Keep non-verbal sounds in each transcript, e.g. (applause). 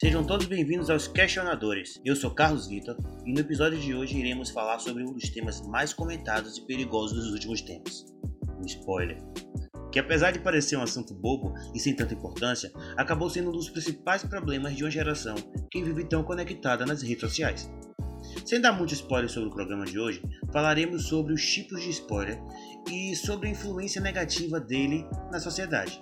Sejam todos bem-vindos aos Questionadores. Eu sou Carlos Vitor e no episódio de hoje iremos falar sobre um dos temas mais comentados e perigosos dos últimos tempos: o spoiler. Que apesar de parecer um assunto bobo e sem tanta importância, acabou sendo um dos principais problemas de uma geração que vive tão conectada nas redes sociais. Sem dar muito spoiler sobre o programa de hoje, falaremos sobre os tipos de spoiler e sobre a influência negativa dele na sociedade.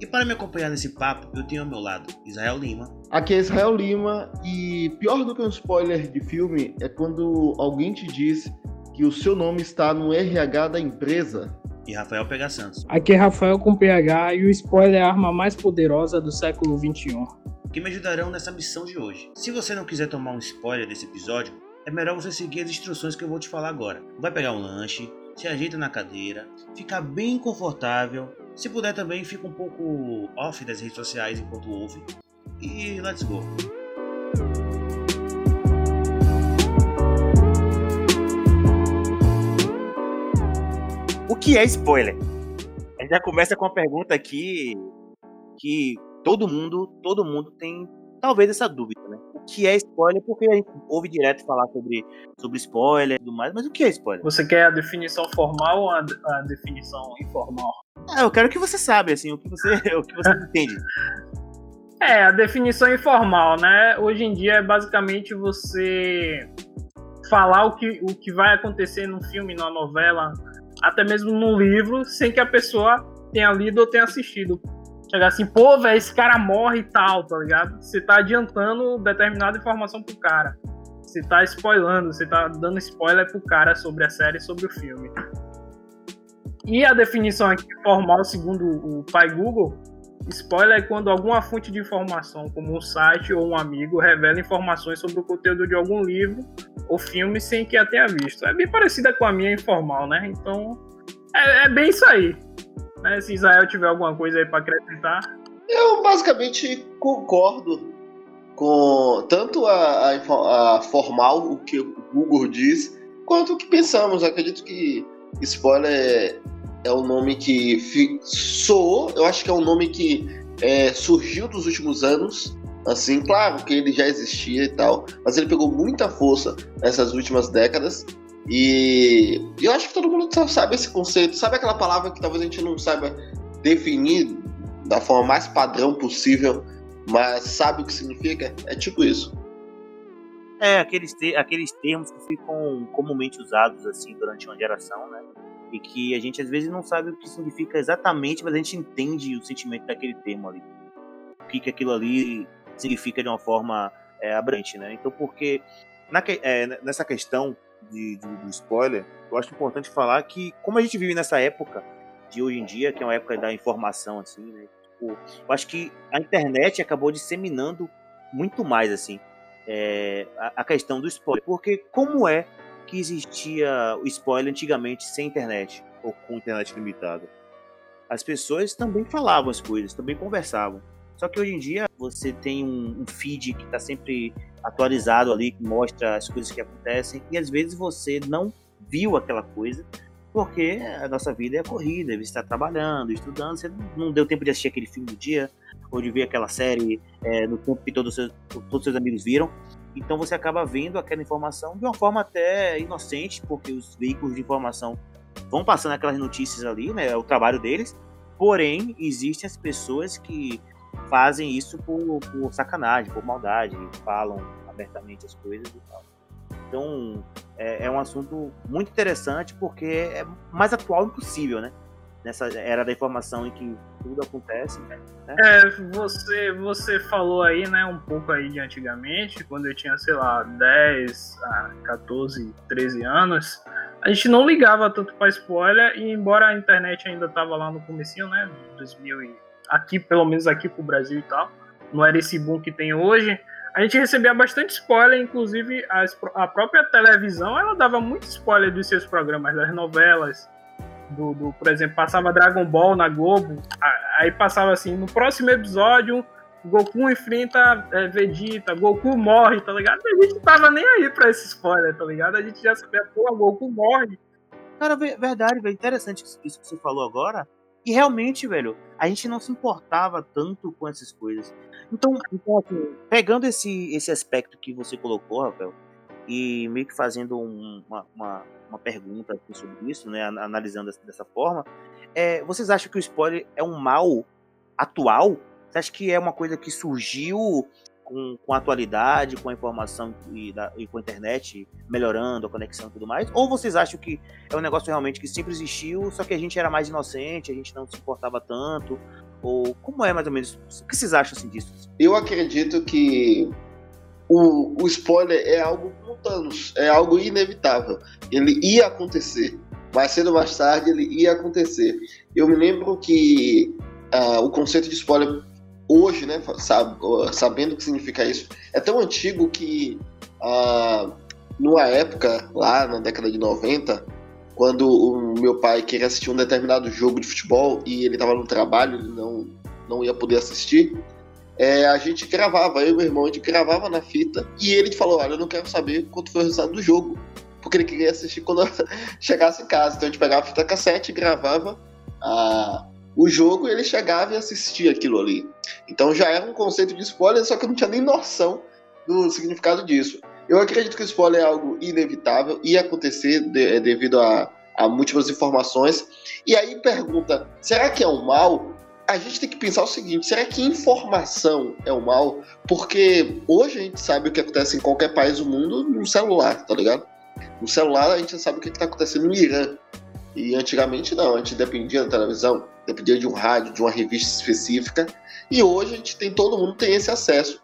E para me acompanhar nesse papo, eu tenho ao meu lado Israel Lima. Aqui é Israel Lima e pior do que um spoiler de filme é quando alguém te diz que o seu nome está no RH da empresa. E Rafael Pega Santos. Aqui é Rafael com PH e o spoiler é a arma mais poderosa do século XXI. Que me ajudarão nessa missão de hoje. Se você não quiser tomar um spoiler desse episódio, é melhor você seguir as instruções que eu vou te falar agora. Vai pegar um lanche, se ajeita na cadeira, fica bem confortável. Se puder também, fica um pouco off das redes sociais enquanto ouve. E let's go! O que é spoiler? A gente já começa com uma pergunta aqui que todo mundo, todo mundo tem talvez essa dúvida, né? O que é spoiler? Porque a gente ouve direto falar sobre, sobre spoiler e tudo mais, mas o que é spoiler? Você quer a definição formal ou a, a definição informal? Ah, eu quero que você saiba, assim, o que você, (laughs) o que você entende. É, a definição informal, né? Hoje em dia é basicamente você falar o que, o que vai acontecer num filme, numa novela, até mesmo num livro, sem que a pessoa tenha lido ou tenha assistido. Chegar assim, pô, velho, esse cara morre e tal, tá ligado? Você tá adiantando determinada informação pro cara. Você tá spoilando, você tá dando spoiler pro cara sobre a série, sobre o filme. E a definição aqui formal, segundo o pai Google, spoiler é quando alguma fonte de informação, como um site ou um amigo, revela informações sobre o conteúdo de algum livro ou filme sem que a tenha visto. É bem parecida com a minha informal, né? Então, é, é bem isso aí. Né? Se Israel tiver alguma coisa aí para acrescentar. Eu basicamente concordo com tanto a, a, a, formal, o que o Google diz, quanto o que pensamos. acredito que spoiler é, um nome que soou, eu acho que é um nome que é, surgiu nos últimos anos. Assim, claro que ele já existia e tal, mas ele pegou muita força nessas últimas décadas e eu acho que todo mundo sabe esse conceito, sabe aquela palavra que talvez a gente não saiba definir da forma mais padrão possível, mas sabe o que significa? É tipo isso. É, aqueles, te aqueles termos que ficam comumente usados assim durante uma geração, né? E que a gente às vezes não sabe o que significa exatamente, mas a gente entende o sentimento daquele termo ali. O que, que aquilo ali significa de uma forma é, abrante, né? Então, porque na, é, nessa questão de, de, do spoiler, eu acho importante falar que, como a gente vive nessa época de hoje em dia, que é uma época da informação, assim, né? Tipo, eu acho que a internet acabou disseminando muito mais, assim, é, a, a, questão do spoiler. Porque como é que existia o spoiler antigamente sem internet, ou com internet limitada? As pessoas também falavam as coisas, também conversavam. Só que hoje em dia você tem um, feed que está sempre atualizado ali, que mostra as coisas que acontecem, e às vezes você não viu aquela coisa, porque a nossa vida é corrida, você está trabalhando, estudando, você não deu tempo de assistir aquele filme do dia, ou de ver aquela série é, no tempo que todos os seus, todos os seus amigos viram. Então você acaba vendo aquela informação de uma forma até inocente, porque os veículos de informação vão passando aquelas notícias ali, né? É o trabalho deles. Porém, existem as pessoas que fazem isso por, por sacanagem, por maldade, falam abertamente as coisas e tal. Então, é, é, um assunto muito interessante porque é mais atual impossível, né? Nessa era da informação em que tudo acontece. Né? É, você, você falou aí, né, um pouco aí de antigamente, quando eu tinha, sei lá, 10, 14, 13 anos, a gente não ligava tanto para spoiler e embora a internet ainda tava lá no comecinho, né, 2000 e aqui, pelo menos aqui pro Brasil e tal, não era esse boom que tem hoje, a gente recebia bastante spoiler, inclusive a própria televisão, ela dava muito spoiler dos seus programas, das novelas, do, do, por exemplo, passava Dragon Ball na Globo, aí passava assim, no próximo episódio, Goku enfrenta é, Vegeta, Goku morre, tá ligado? A gente tava nem aí pra esse spoiler, tá ligado? A gente já sabia, pô, Goku morre. Cara, verdade, velho, interessante isso que você falou agora, E realmente, velho, a gente não se importava tanto com essas coisas. Então, então assim, pegando esse, esse aspecto que você colocou, Rafael, e meio que fazendo um, uma, uma, uma, pergunta sobre isso, né, analisando dessa forma, é, vocês acham que o spoiler é um mal atual? Você acha que é uma coisa que surgiu com, com a atualidade, com a informação e, da, e, com a internet melhorando a conexão e tudo mais? Ou vocês acham que é um negócio realmente que sempre existiu, só que a gente era mais inocente, a gente não se importava tanto? Ou como é mais ou menos? O que vocês acham assim, disso? Eu acredito que o, o spoiler é algo como Thanos, é algo inevitável. Ele ia acontecer. Mais cedo ou mais tarde ele ia acontecer. Eu me lembro que uh, o conceito de spoiler hoje, né, sabendo o que significa isso, é tão antigo que ah, numa época, lá na década de 90, quando o meu pai queria assistir um determinado jogo de futebol e ele estava no trabalho, ele não, não ia poder assistir, é, a gente gravava, eu e meu irmão, a gente gravava na fita e ele falou: Olha, eu não quero saber quanto foi o resultado do jogo, porque ele queria assistir quando (laughs) chegasse em casa. Então a gente pegava a fita cassete e gravava a, o jogo ele chegava e assistia aquilo ali. Então já era um conceito de spoiler, só que eu não tinha nem noção do significado disso. Eu acredito que o spoiler é algo inevitável, ia acontecer de, é, devido a, a múltiplas informações. E aí pergunta: será que é um mal? A gente tem que pensar o seguinte: será que informação é o mal? Porque hoje a gente sabe o que acontece em qualquer país do mundo no celular, tá ligado? No celular a gente sabe o que está acontecendo no Irã. E antigamente não, a gente dependia da televisão, dependia de um rádio, de uma revista específica. E hoje a gente tem, todo mundo tem esse acesso.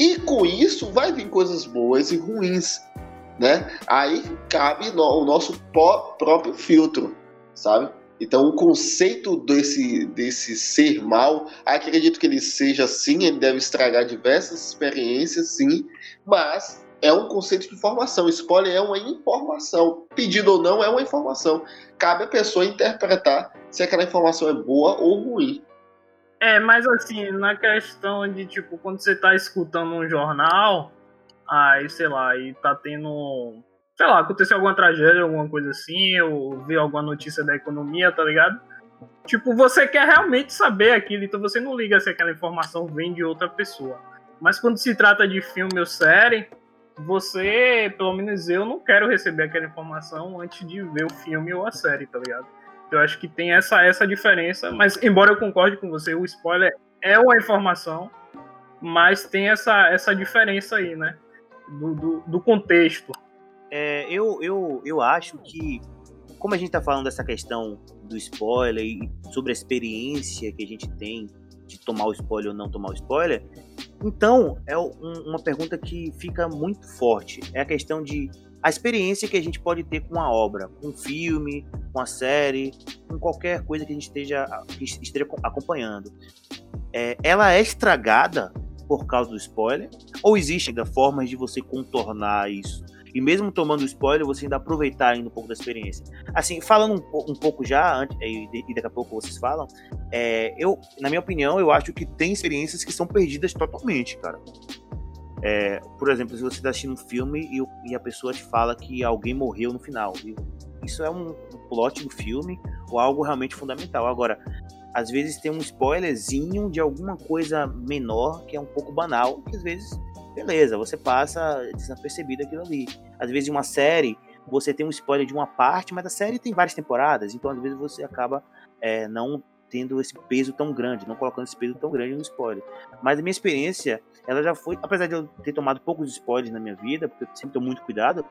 E com isso vai vir coisas boas e ruins, né? Aí cabe no, o nosso próprio filtro, sabe? Então o conceito desse, desse ser mal, acredito que ele seja sim, ele deve estragar diversas experiências, sim, mas é um conceito de informação. Spoiler é uma informação. Pedido ou não, é uma informação. Cabe a pessoa interpretar se aquela informação é boa ou ruim. É, mas assim, na questão de, tipo, quando você tá escutando um jornal, aí, sei lá, e tá tendo. Sei lá, aconteceu alguma tragédia, alguma coisa assim, ou vi alguma notícia da economia, tá ligado? Tipo, você quer realmente saber aquilo, então você não liga se aquela informação vem de outra pessoa. Mas quando se trata de filme ou série, você, pelo menos eu, não quero receber aquela informação antes de ver o filme ou a série, tá ligado? Eu acho que tem essa, essa diferença, mas embora eu concorde com você, o spoiler é uma informação, mas tem essa, essa diferença aí, né? Do, do, do contexto. É, eu, eu, eu acho que, como a gente tá falando dessa questão do spoiler e sobre a experiência que a gente tem de tomar o spoiler ou não tomar o spoiler, então é um, uma pergunta que fica muito forte. É a questão de a experiência que a gente pode ter com a obra, com um filme, com a série, com qualquer coisa que a gente esteja, que esteja acompanhando. É, ela é estragada por causa do spoiler? Ou existem formas de você contornar isso? E mesmo tomando spoiler, você ainda aproveitar ainda um pouco da experiência. Assim, falando um, um pouco já, e, e, daqui a pouco vocês falam, é, eu, na minha opinião, eu acho que tem experiências que são perdidas totalmente, cara. É, por exemplo, se você está assistindo um filme e, e, a pessoa te fala que alguém morreu no final, isso é um, um plot do filme ou algo realmente fundamental. Agora, às vezes tem um spoilerzinho de alguma coisa menor que é um pouco banal, que às vezes, beleza, você passa desapercebido aquilo ali. Às vezes, uma série, você tem um spoiler de uma parte, mas a série tem várias temporadas, então às vezes você acaba é, não tendo esse peso tão grande, não colocando esse peso tão grande no spoiler. Mas a minha experiência, ela já foi, apesar de eu ter tomado poucos spoilers na minha vida, porque eu sempre tomo muito cuidado,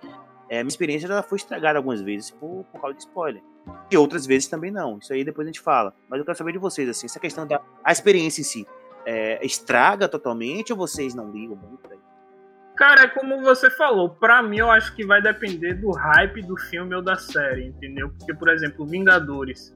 é, a minha experiência já foi estragada algumas vezes por, por causa de spoiler. E outras vezes também não. Isso aí depois a gente fala. Mas eu quero saber de vocês, assim, essa questão da a experiência em si. É, estraga totalmente ou vocês não ligam muito? Cara, é como você falou, pra mim eu acho que vai depender do hype do filme ou da série, entendeu? Porque, por exemplo, Vingadores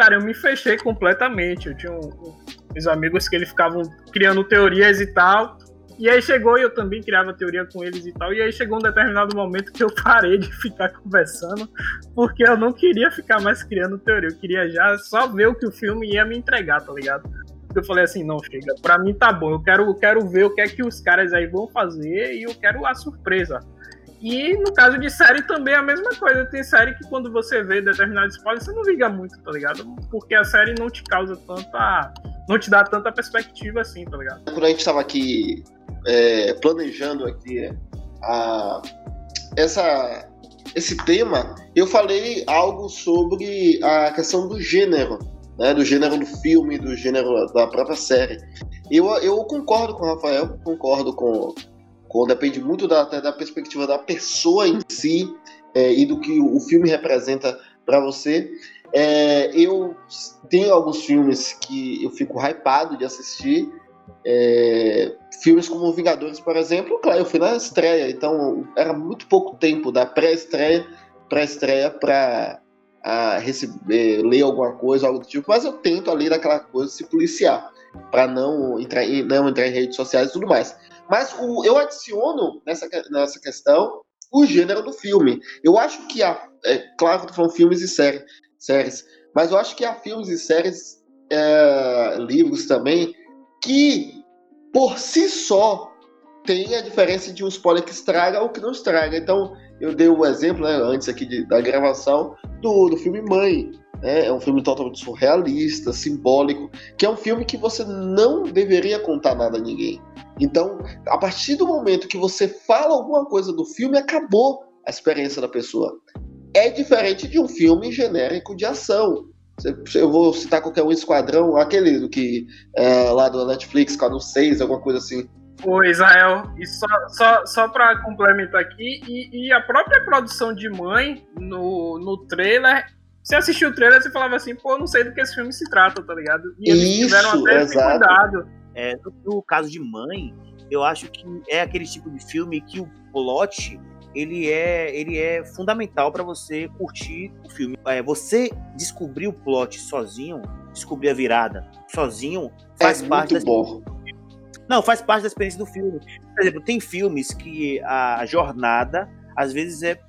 cara, eu me fechei completamente. Eu tinha um, um, uns amigos que eles ficavam criando teorias e tal. E aí chegou e eu também criava teoria com eles e tal. E aí chegou um determinado momento que eu parei de ficar conversando, porque eu não queria ficar mais criando teoria. Eu queria já só ver o que o filme ia me entregar, tá ligado? Eu falei assim, não, chega, pra mim tá bom. Eu quero, quero ver o que é que os caras aí vão fazer e eu quero a surpresa. E no caso de série também é a mesma coisa. Tem série que quando você vê determinado spoiler, você não liga muito, tá ligado? Porque a série não te causa tanta. não te dá tanta perspectiva assim, tá ligado? Quando a gente tava aqui é, planejando aqui a, essa, esse tema, eu falei algo sobre a questão do gênero, né? Do gênero do filme, do gênero da própria série. Eu, eu concordo com o Rafael, concordo com, com depende muito da, da perspectiva da pessoa em si é, e do que o filme representa para você. É, eu tenho alguns filmes que eu fico hypado de assistir. É, filmes como Vingadores, por exemplo, claro, eu fui na estreia, então era muito pouco tempo da pré-estreia para para receber, ler alguma coisa, algo do tipo, mas eu tento ali daquela coisa se policiar para não entrar em, não entrar em redes sociais e tudo mais. Mas o, eu adiciono nessa, nessa questão o gênero do filme. Eu acho que há, é claro que falando filmes e série, séries, mas eu acho que há filmes e séries, é, livros também, que por si só tem a diferença de um spoiler que estraga ou que não estraga. Então, eu dei o um exemplo, né, antes aqui de, da gravação, do, do filme Mãe. Né? É um filme totalmente surrealista, simbólico, que é um filme que você não deveria contar nada a ninguém. Então, a partir do momento que você fala alguma coisa do filme, acabou a experiência da pessoa. É diferente de um filme genérico de ação. Eu vou citar qualquer um esquadrão, aquele do que é, lá do Netflix, Esquadrão 6, alguma coisa assim. Ô, Israel, e só, só, só para complementar aqui, e, e, a própria produção de Mãe no, no trailer você assistiu o trailer e falava assim, pô, não sei do que esse filme se trata, tá ligado? E eles Isso, tiveram até esse cuidado. É, no, no, caso de Mãe, eu acho que é aquele tipo de filme que o plot ele é, ele é fundamental para você curtir o filme. É, você descobrir o plot sozinho, descobrir a virada sozinho, faz é parte muito bom. Não, faz parte da experiência do filme. Por exemplo, tem filmes que a jornada às vezes é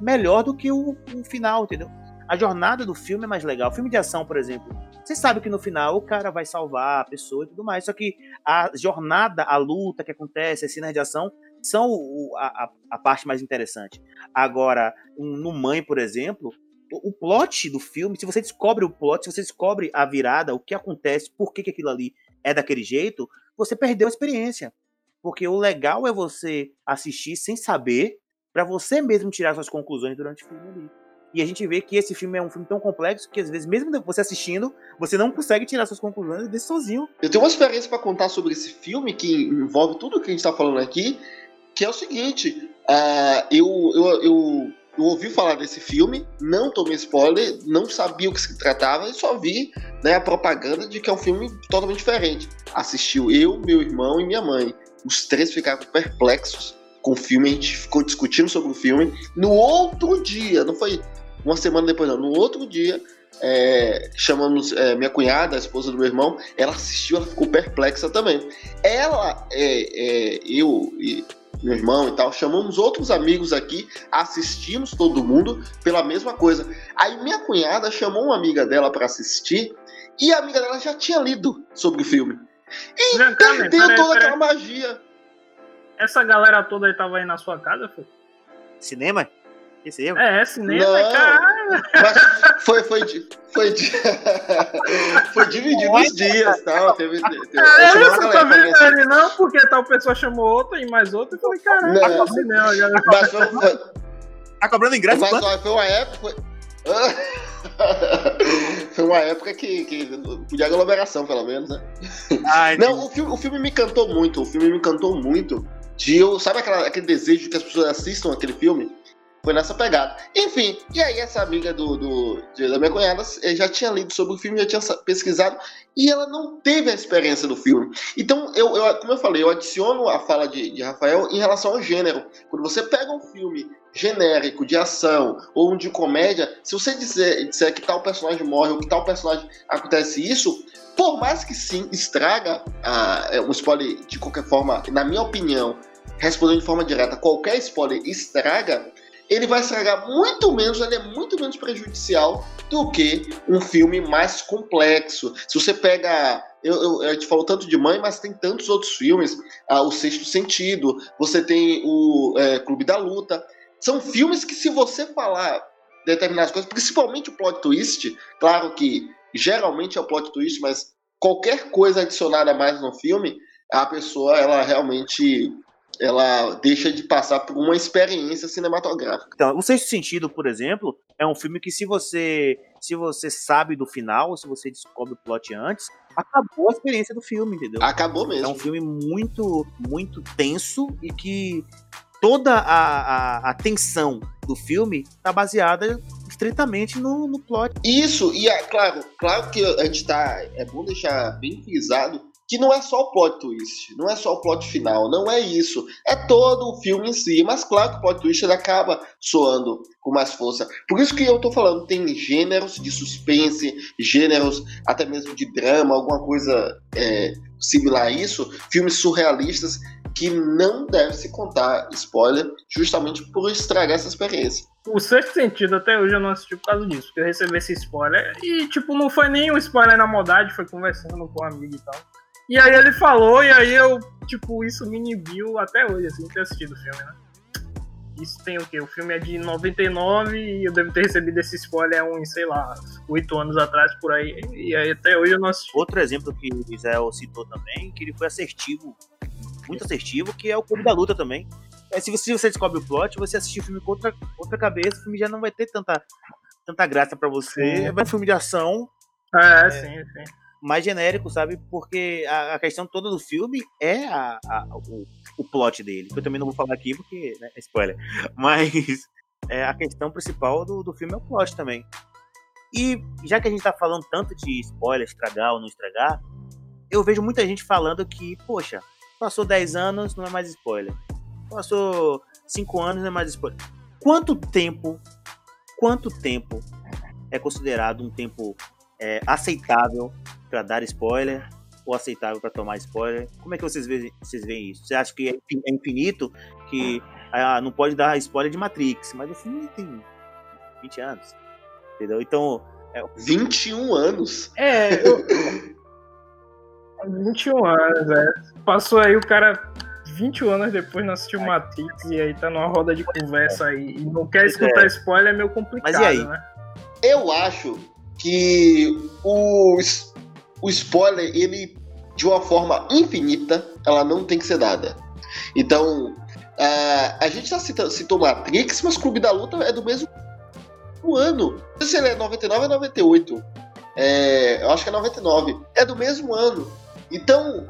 melhor do que o, o final, entendeu? a jornada do filme é mais legal. Filme de ação, por exemplo, você sabe que no final o cara vai salvar a pessoa e tudo mais. Só que a jornada, a luta que acontece, as cenas de ação são o, a, a, parte mais interessante. Agora, no Mãe, por exemplo, o, o plot do filme, se você descobre o plot, se você descobre a virada, o que acontece, por que, que aquilo ali é daquele jeito, você perdeu a experiência. Porque o legal é você assistir sem saber, para você mesmo tirar suas conclusões durante o filme ali. E a gente vê que esse filme é um filme tão complexo que às vezes, mesmo você assistindo, você não consegue tirar suas conclusões desse sozinho. Eu tenho uma experiência para contar sobre esse filme que envolve tudo que a gente está falando aqui, que é o seguinte: uh, eu, eu, eu, ouvi falar desse filme, não tomei spoiler, não sabia o que se tratava e só vi né, a propaganda de que é um filme totalmente diferente. Assistiu eu, meu irmão e minha mãe. Os três ficaram perplexos com o filme, a gente ficou discutindo sobre o filme. No outro dia, não foi uma semana depois, não. No outro dia, é, chamamos é, minha cunhada, a esposa do meu irmão, ela assistiu, ela ficou perplexa também. Ela, é, é, eu meu irmão e tal, chamamos outros amigos aqui, assistimos todo mundo pela mesma coisa. Aí minha cunhada chamou uma amiga dela para assistir e a amiga dela já tinha lido sobre o filme. E Não, perdeu toda peraí. aquela magia. Essa galera toda aí tava aí na sua casa, foi? Cinema? Esse erro? É, cinema, não, caralho. Mas foi, foi, foi, (laughs) foi dividido os dias, tal. Teve, teve, é, eu tô vendo ele, não, porque tal pessoa chamou outra e mais outra. e falei, caralho, tá no cinema, galera. Mas foi, foi, tá cobrando ingresso? Mas só, foi uma época. Foi, (laughs) foi uma época que, que podia aglomeração, pelo menos, né? Ai, não, o filme, o filme me encantou muito. O filme me encantou muito. De eu, sabe aquela, aquele desejo que as pessoas assistam aquele filme? Foi nessa pegada. Enfim, e aí essa amiga do, do da minha cunhada já tinha lido sobre o filme, já tinha pesquisado, e ela não teve a experiência do filme. Então, eu, eu como eu falei, eu adiciono a fala de, de Rafael em relação ao gênero. Quando você pega um filme genérico de ação ou um de comédia, se você disser, disser que tal personagem morre ou que tal personagem acontece isso, por mais que sim estraga ah, um spoiler de qualquer forma, na minha opinião, respondendo de forma direta, qualquer spoiler estraga, ele vai estragar muito menos, ele é muito menos prejudicial do que um filme mais complexo. Se você pega. Eu, eu, a gente falou tanto de mãe, mas tem tantos outros filmes. Ah, o Sexto Sentido, você tem o é, Clube da Luta. São filmes que, se você falar determinadas coisas, principalmente o plot twist, claro que geralmente é o plot twist, mas qualquer coisa adicionada mais no filme, a pessoa ela realmente ela deixa de passar por uma experiência cinematográfica. Então, o Sexto Sentido, por exemplo, é um filme que se você se você sabe do final, se você descobre o plot antes, acabou a experiência do filme, entendeu? Acabou mesmo. É um filme muito muito tenso e que toda a, a, a tensão do filme está baseada estritamente no, no plot. Isso, e é claro, claro que a gente tá. É bom deixar bem frisado que não é só o plot twist, não é só o plot final, não é isso. É todo o filme em si. Mas claro que o plot twist acaba soando com mais força. Por isso que eu tô falando, tem gêneros de suspense, gêneros até mesmo de drama, alguma coisa é, similar a isso, filmes surrealistas que não deve se contar spoiler, justamente por estragar essa experiência. O sexto sentido, até hoje eu não assisti por causa disso, porque eu recebi esse spoiler e, tipo, não foi nem spoiler na modade, foi conversando com um amigo e tal. E aí ele falou, e aí eu, tipo, isso me inibiu até hoje, assim, ter assistido o filme, né? Isso tem o quê? O filme é de 99 e eu devo ter recebido esse spoiler uns, sei lá, oito anos atrás por aí. E aí até hoje eu não assisti. Outro exemplo que o Israel citou também, que ele foi assertivo muito assertivo, que é o Clube da Luta também. É, se, você, se você descobre o plot, você assistir o filme com outra, outra cabeça, o filme já não vai ter tanta, tanta graça para você. Sim. Vai um filme de ação. É, é, sim, sim. Mais genérico, sabe? Porque a, a questão toda do filme é a, a, o, o plot dele. Eu também não vou falar aqui porque né, é spoiler. (laughs) Mas é, a questão principal do, do filme é o plot também. E já que a gente tá falando tanto de spoiler, estragar ou não estragar, eu vejo muita gente falando que, poxa, Passou 10 anos, não é mais spoiler. Passou 5 anos, não é mais spoiler. Quanto tempo, quanto tempo é considerado um tempo é, aceitável para dar spoiler ou aceitável para tomar spoiler? Como é que vocês veem, vocês veem isso? Você acha que é infinito, que ah, não pode dar spoiler de Matrix, mas o filme tem 20 anos, entendeu? Então... É... 21 anos? É, eu... (laughs) 21 anos, é. Passou aí o cara 21 anos depois não assistiu Matrix e aí tá numa roda de conversa aí e não quer escutar é. spoiler, é meio complicado, Mas e aí? né? Eu acho que o, o spoiler, ele, de uma forma infinita, ela não tem que ser dada. Então, uh, a gente já citou, citou Matrix, mas Clube da Luta é do mesmo ano. Não sei se ele é 99 ou 98. É, eu acho que é 99. É do mesmo ano. Então,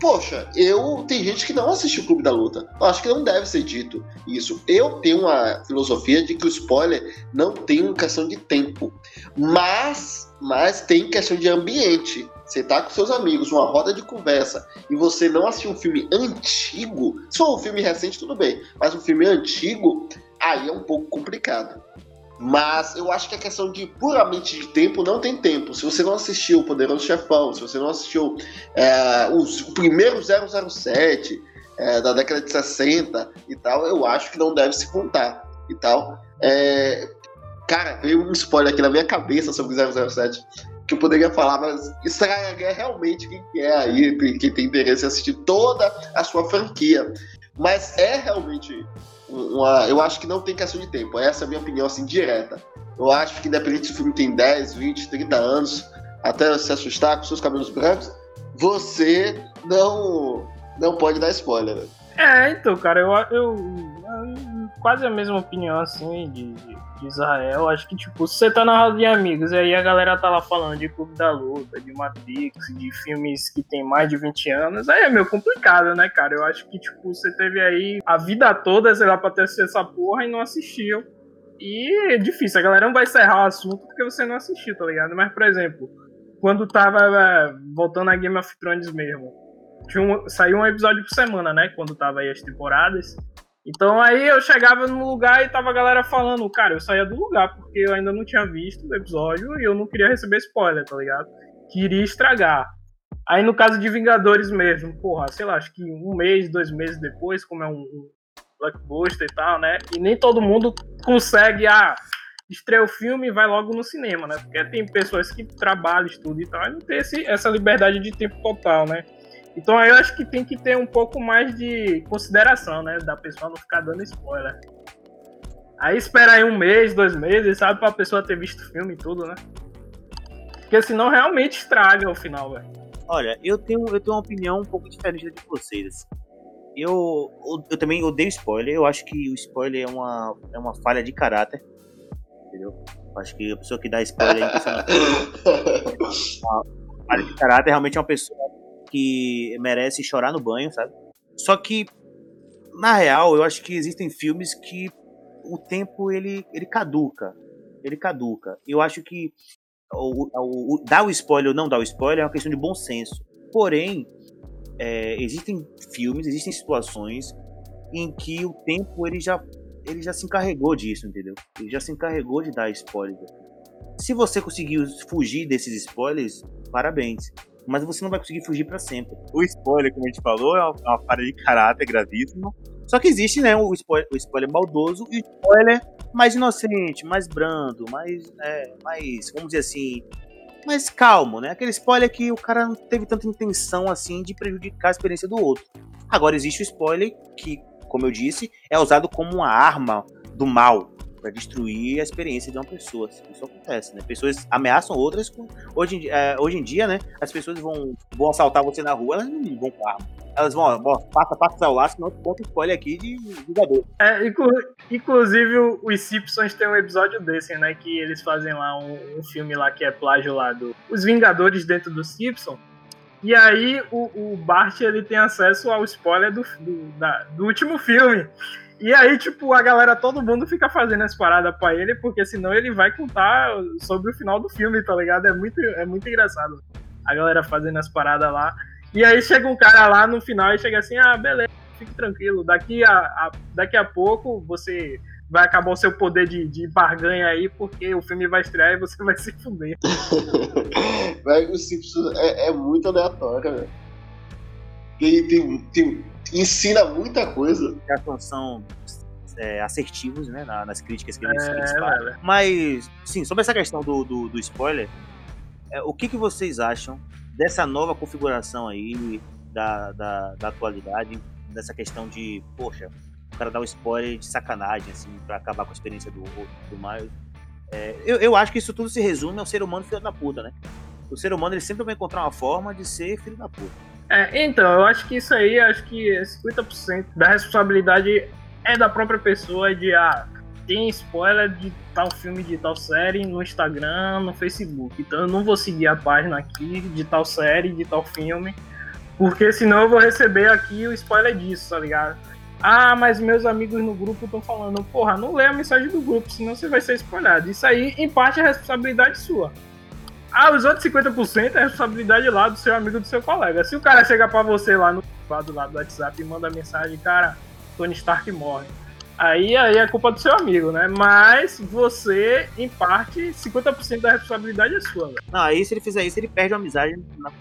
poxa, eu tem gente que não assistiu o Clube da Luta. Eu acho que não deve ser dito isso. Eu tenho uma filosofia de que o spoiler não tem questão de tempo, mas mas tem questão de ambiente. Você tá com seus amigos, uma roda de conversa, e você não assistiu um filme antigo, for um filme recente, tudo bem, mas um filme antigo, aí é um pouco complicado. Mas eu acho que a questão de puramente de tempo não tem tempo. Se você não assistiu o Poderoso Chefão, se você não assistiu é, os, o primeiro 007 é, da década de 60 e tal, eu acho que não deve se contar e tal. É, cara, veio um spoiler aqui na minha cabeça sobre o 007 que eu poderia falar, mas estragaria realmente quem quer aí, quem tem interesse em assistir toda a sua franquia. Mas é realmente uma, eu acho que não tem questão de tempo. Essa é a minha opinião, assim, direta. Eu acho que independente se o filme tem 10, 20, 30 anos, até se assustar com seus cabelos brancos, você não, não pode dar spoiler. Né? É, então, cara, eu, eu, eu, quase a mesma opinião, assim, de, de Israel. Acho que, tipo, se você tá na roda de amigos e aí a galera tá lá falando de Clube da Luta, de Matrix, de filmes que tem mais de 20 anos, aí é meio complicado, né, cara? Eu acho que, tipo, você teve aí a vida toda, sei lá, pra ter essa porra e não assistiu. E é difícil, a galera não vai encerrar o assunto porque você não assistiu, tá ligado? Mas, por exemplo, quando tava é, voltando a Game of Thrones mesmo, um, saiu um episódio por semana, né? Quando tava aí as temporadas. Então aí eu chegava no lugar e tava a galera falando, cara, eu saía do lugar porque eu ainda não tinha visto o episódio e eu não queria receber spoiler, tá ligado? Queria estragar. Aí no caso de Vingadores mesmo, porra, sei lá, acho que um mês, dois meses depois, como é um, um blockbuster e tal, né? E nem todo mundo consegue, ah, estreia o filme e vai logo no cinema, né? Porque tem pessoas que trabalham, estudam e tal, e não tem esse, essa liberdade de tempo total, né? Então aí eu acho que tem que ter um pouco mais de consideração, né? Da pessoa não ficar dando spoiler. Aí espera aí um mês, dois meses, sabe, pra pessoa ter visto o filme e tudo, né? Porque senão realmente estraga o final, velho. Olha, eu tenho, eu tenho uma opinião um pouco diferente da de vocês. Assim. Eu, eu, eu, também odeio spoiler. Eu acho que o spoiler é uma, é uma falha de caráter. Entendeu? Eu acho que a pessoa que dá spoiler é (laughs) uma falha de caráter realmente é uma pessoa que merece chorar no banho, sabe? Só que, na real, eu acho que existem filmes que o tempo ele, ele caduca. Ele caduca. Eu acho que o, o, o, dar o spoiler ou não dar o spoiler é uma questão de bom senso. Porém, é, existem filmes, existem situações em que o tempo ele já, ele já se encarregou disso, entendeu? Ele já se encarregou de dar spoilers. Se você conseguiu fugir desses spoilers, parabéns. Mas você não vai conseguir fugir para sempre. O spoiler, como a gente falou, é uma, é falha de caráter gravíssima. Só que existe, né, o spoiler, o spoiler maldoso e o spoiler mais inocente, mais brando, mais, é, mais, vamos dizer assim, mais calmo, né? Aquele spoiler que o cara não teve tanta intenção assim de prejudicar a experiência do outro. Agora existe o spoiler que, como eu disse, é usado como uma arma do mal para destruir a experiência de uma pessoa. Isso acontece, né? Pessoas ameaçam outras. Hoje, em, é, hoje em dia, né? As pessoas vão, vão assaltar você na rua, elas não vão com arma elas vão, ó, passa, passa o celular, senão tu conta spoiler aqui de jogador. É, inclu inclusive os Simpsons tem um episódio desse, né? Que eles fazem lá um, um, filme lá que é plágio lá do Os Vingadores dentro do Simpsons. E aí o, o Bart ele tem acesso ao spoiler do, do, da, do último filme. E aí, tipo, a galera, todo mundo fica fazendo as paradas pra ele, porque senão ele vai contar sobre o final do filme, tá ligado? É muito, é muito engraçado. A galera fazendo as paradas lá. E aí chega um cara lá no final e chega assim, ah, beleza, fique tranquilo, daqui a, a daqui a pouco você vai acabar o seu poder de, de barganha aí, porque o filme vai estrear e você (laughs) vai se fuder. (laughs) O Simpsons é, é muito aleatório, velho. Tem, tem, tem, ensina muita coisa. As são é, assertivos, né, nas críticas que eles, é, eles fazem. Mas, sim, sobre essa questão do, do, do spoiler, é, o que, que vocês acham dessa nova configuração aí da, da, da atualidade, dessa questão de, poxa, o cara dar um spoiler de sacanagem, assim, pra acabar com a experiência do, do Miles. É, eu, eu acho que isso tudo se resume ao ser humano filho da puta, né? O ser humano ele sempre vai encontrar uma forma de ser filho da puta. É, então, eu acho que isso aí, acho que 50% da responsabilidade é da própria pessoa de, ah, tem spoiler de tal filme, de tal série no Instagram, no Facebook. Então eu não vou seguir a página aqui de tal série, de tal filme, porque senão eu vou receber aqui o spoiler disso, tá ligado? Ah, mas meus amigos no grupo estão falando, porra, não lê a mensagem do grupo, senão você vai ser spoilado. Isso aí, em parte, é responsabilidade sua. Ah, os outros 50% é responsabilidade lá do seu amigo, do seu colega. Se o cara chegar para você lá no lado, lado do WhatsApp e manda mensagem, cara, Tony Stark morre Aí, aí é culpa do seu amigo, né? Mas você, em parte, 50% da responsabilidade é sua. Véio. Não, aí se ele fizer isso, ele perde a amizade na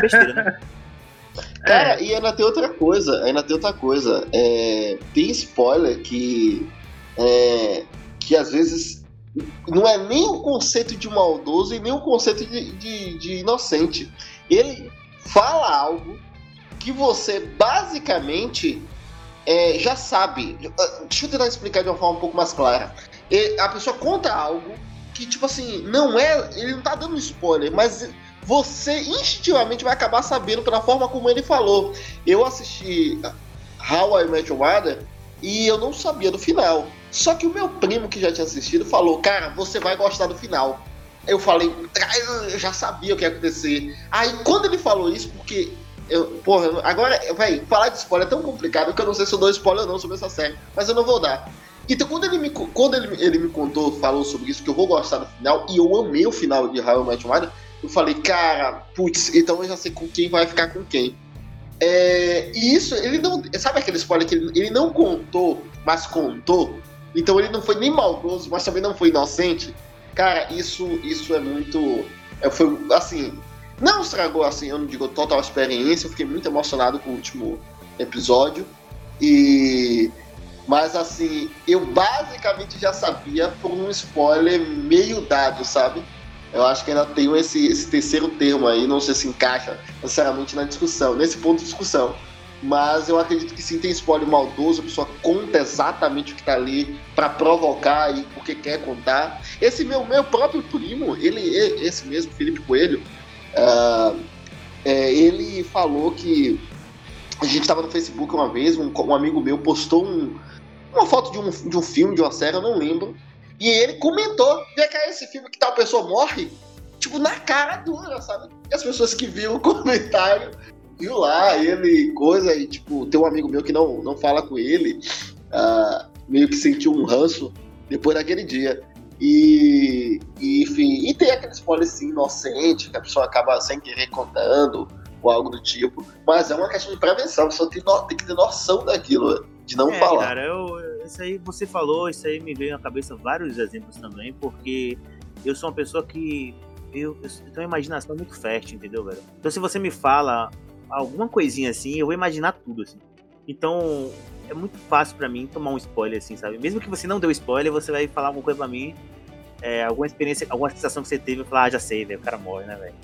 besteira, né? (laughs) Cara, é. e ainda tem outra coisa, ainda tem outra coisa. É, tem spoiler que. É, que às vezes não é nem o conceito de maldoso e nem o conceito de, de, de inocente. Ele fala algo que você basicamente é, já sabe. Ah, deixa eu tentar explicar de uma forma um pouco mais clara. A pessoa conta algo que, tipo assim, não é. Ele não tá dando spoiler, mas você instintivamente vai acabar sabendo pela forma como ele falou. Eu assisti How I Met Your Mother e eu não sabia do final. Só que o meu primo que já tinha assistido falou: Cara, você vai gostar do final. Eu falei, eu já sabia o que ia acontecer. Aí quando ele falou isso, porque eu, porra, agora, vai falar de spoiler é tão complicado que eu não sei se eu dou spoiler ou não sobre essa série, mas eu não vou dar. Então, quando ele me, quando ele, ele me contou, falou sobre isso, que eu vou gostar do final, e eu amei o final de How I Met Your eu falei, cara, putz, então eu já sei com quem vai ficar com quem. É, e isso, ele não. Sabe aquele spoiler que ele, ele não contou, mas contou? Então ele não foi nem maldoso, mas também não foi inocente. Cara, isso, isso é muito. É, foi assim não estragou assim, eu não digo total experiência, eu fiquei muito emocionado com o último episódio. E mas assim, eu basicamente já sabia por um spoiler meio dado, sabe? Eu acho que ainda tenho esse, esse terceiro termo aí, não sei se encaixa necessariamente na discussão, nesse ponto de discussão. Mas eu acredito que sim, tem spoiler maldoso, a pessoa conta exatamente o que tá ali para provocar e porque quer contar. Esse meu, meu próprio primo, ele, esse mesmo, Felipe Coelho, uh, é, ele falou que a gente estava no Facebook uma vez, um, um amigo meu postou um, uma foto de um, de um filme, de uma série, eu não lembro. E ele comentou: vê cá esse filme que tal pessoa morre? Tipo, na cara dura, sabe? E as pessoas que viram o (laughs) comentário viu lá ele, coisa, e tipo, tem um amigo meu que não, não fala com ele, uh, meio que sentiu um ranço depois daquele dia. E, e, enfim, e tem aquele spoiler assim, inocente, que a pessoa acaba sem querer contando, ou algo do tipo. Mas é uma questão de prevenção, a pessoa tem, no, tem que ter noção daquilo, de não é, falar. Cara, eu, isso aí você falou, isso aí me veio na cabeça vários exemplos também, porque eu sou uma pessoa que. Eu, eu tenho uma imaginação muito fértil, entendeu, velho? Então se você me fala alguma coisinha assim, eu vou imaginar tudo, assim. Então, é muito fácil para mim tomar um spoiler, assim, sabe? Mesmo que você não deu spoiler, você vai falar alguma coisa pra mim, é, alguma experiência, alguma sensação que você teve, e falar, ah, já sei, velho, o cara morre, né, velho?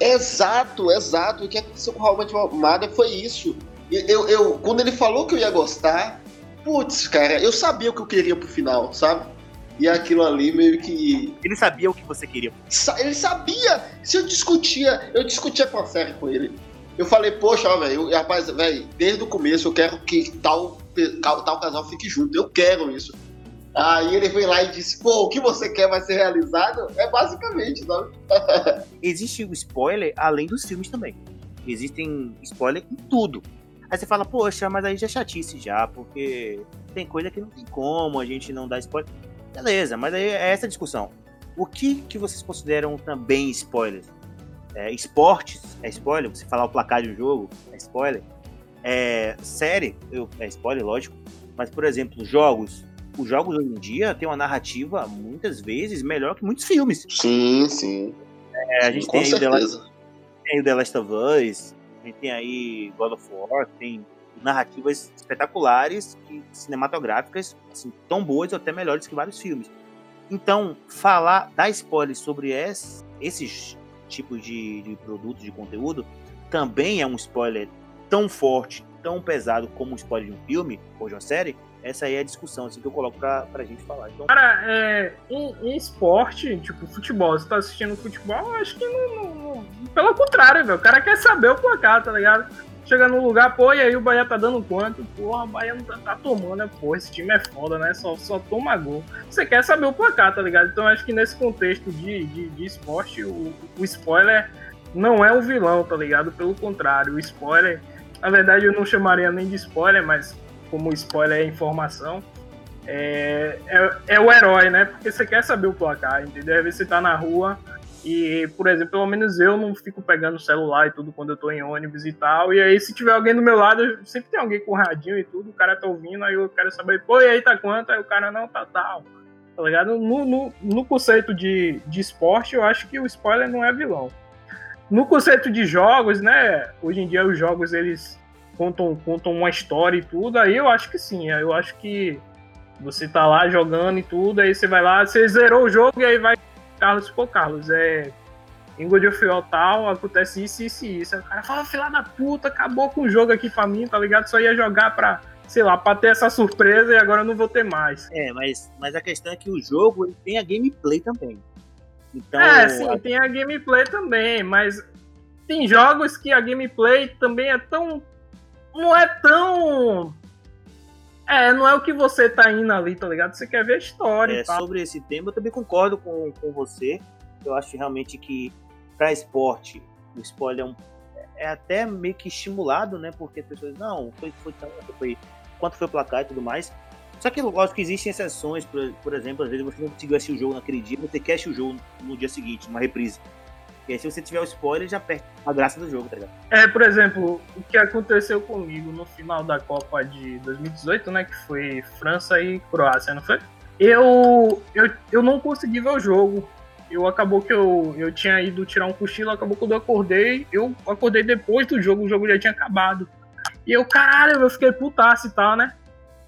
Exato, exato. O que aconteceu com o Robert Mada foi isso. Eu, eu, quando ele falou que eu ia gostar, putz, cara, eu sabia o que eu queria pro final, sabe? E aquilo ali meio que. Ele sabia o que você queria. Ele sabia! Se eu discutia, eu discutia com a série com ele. Eu falei, poxa, velho, rapaz, velho, desde o começo eu quero que tal, tal casal fique junto. Eu quero isso. Aí ele veio lá e disse, pô, o que você quer vai ser realizado? É basicamente, sabe? (laughs) Existe o spoiler além dos filmes também. Existem spoiler em tudo. Aí você fala, poxa, mas aí já é chatice já, porque tem coisa que não tem como a gente não dar spoiler. Beleza, mas aí é essa discussão. O que, que vocês consideram também spoilers? É, esportes é spoiler, você falar o placar de um jogo é spoiler. É, série eu, é spoiler, lógico. Mas, por exemplo, jogos. Os jogos hoje em dia têm uma narrativa, muitas vezes, melhor que muitos filmes. Sim, sim. É, a gente Com tem, certeza. o The Last, tem o The Last of Us, a gente tem aí God of War, tem narrativas espetaculares e cinematográficas, assim, tão boas ou até melhores que vários filmes. Então, falar, dar spoilers sobre esses tipos de, de produtos, de conteúdo, também é um spoiler tão forte, tão pesado como um spoiler de um filme ou de uma série, essa aí é a discussão assim, que eu coloco pra, pra gente falar. Então... Cara, é, em, em, esporte, tipo futebol, você tá assistindo futebol, acho que não, não, não, Pelo contrário, velho. O cara quer saber o placar, tá ligado? Chega num lugar, pô, e aí o Bahia tá dando quanto? Porra, o Bahia não tá, tá tomando, né? Pô, esse time é foda, né? Só, só toma gol. Você quer saber o placar, tá ligado? Então acho que nesse contexto de, de, de esporte, o, o spoiler não é um vilão, tá ligado? Pelo contrário, o spoiler. Na verdade, eu não chamaria nem de spoiler, mas como spoiler é informação, é, é, é, o herói, né? Porque você quer saber o placar, entendeu? Às vezes você tá na rua e, por exemplo, pelo menos eu não fico pegando celular e tudo quando eu tô em ônibus e tal. E aí, se tiver alguém do meu lado, sempre tem alguém com radinho e tudo, o cara tá ouvindo, aí eu quero saber, pô, e aí tá quanto? Aí o cara, não, tá tal. Tá ligado? No, no, no conceito de, de esporte, eu acho que o spoiler não é vilão. No conceito de jogos, né? Hoje em dia os jogos eles contam, contam uma história e tudo, aí eu acho que sim. Eu acho que você tá lá jogando e tudo, aí você vai lá, você zerou o jogo e aí vai. Carlos, pô, Carlos, é. Em God of War tal, acontece isso, isso e isso. Aí o cara fala, filha da puta, acabou com o jogo aqui pra mim, tá ligado? Só ia jogar pra, sei lá, pra ter essa surpresa e agora eu não vou ter mais. É, mas, mas a questão é que o jogo ele tem a gameplay também. Então, é, sim, a... tem a gameplay também, mas tem jogos que a gameplay também é tão não é tão. É, não é o que você tá indo ali, tá ligado? Você quer ver a história. É, sobre esse tema, eu também concordo com, com você. Eu acho realmente que para esporte, o spoiler é, um, é, até meio que estimulado, né? Porque as pessoas, não, foi, foi, foi quanto foi o placar e tudo mais. Só que lógico que existem exceções, por, por exemplo, às vezes você não conseguiu assistir o jogo naquele dia, você quer assistir o jogo no dia seguinte, uma reprise. Aí, se você tiver o spoiler, já perde a graça do jogo, tá ligado? É, por exemplo, o que aconteceu comigo no final da Copa de 2018, né? Que foi França e Croácia, não foi? Eu, eu, eu não consegui ver o jogo. Eu acabou que eu, eu tinha ido tirar um cochilo, acabou que eu acordei. Eu acordei depois do jogo, o jogo já tinha acabado. E eu, caralho, eu fiquei putaço e tal, né?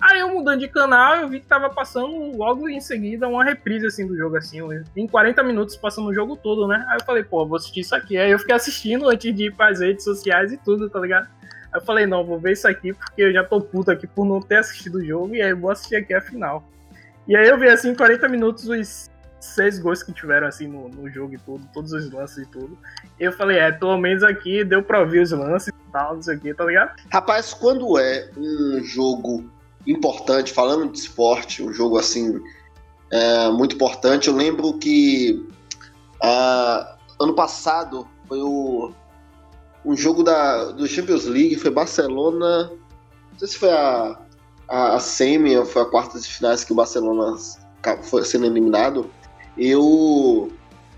Aí eu mudando de canal, eu vi que tava passando logo em seguida uma reprise assim do jogo, assim, em 40 minutos passando o jogo todo, né? Aí eu falei, pô, vou assistir isso aqui. Aí eu fiquei assistindo antes de ir pras redes sociais e tudo, tá ligado? Aí eu falei, não, vou ver isso aqui porque eu já tô puto aqui por não ter assistido o jogo e aí vou assistir aqui a final. E aí eu vi assim, 40 minutos, os seis gols que tiveram assim no, no jogo e tudo, todos os lances e tudo. Eu falei, é, pelo menos aqui deu pra ouvir os lances e tal, não sei o que, tá ligado? Rapaz, quando é um jogo importante, falando de esporte, um jogo assim, é, muito importante, eu lembro que uh, ano passado foi o um jogo da, do Champions League, foi Barcelona, não sei se foi a, a, a semi ou foi a quarta de finais que o Barcelona foi sendo eliminado, eu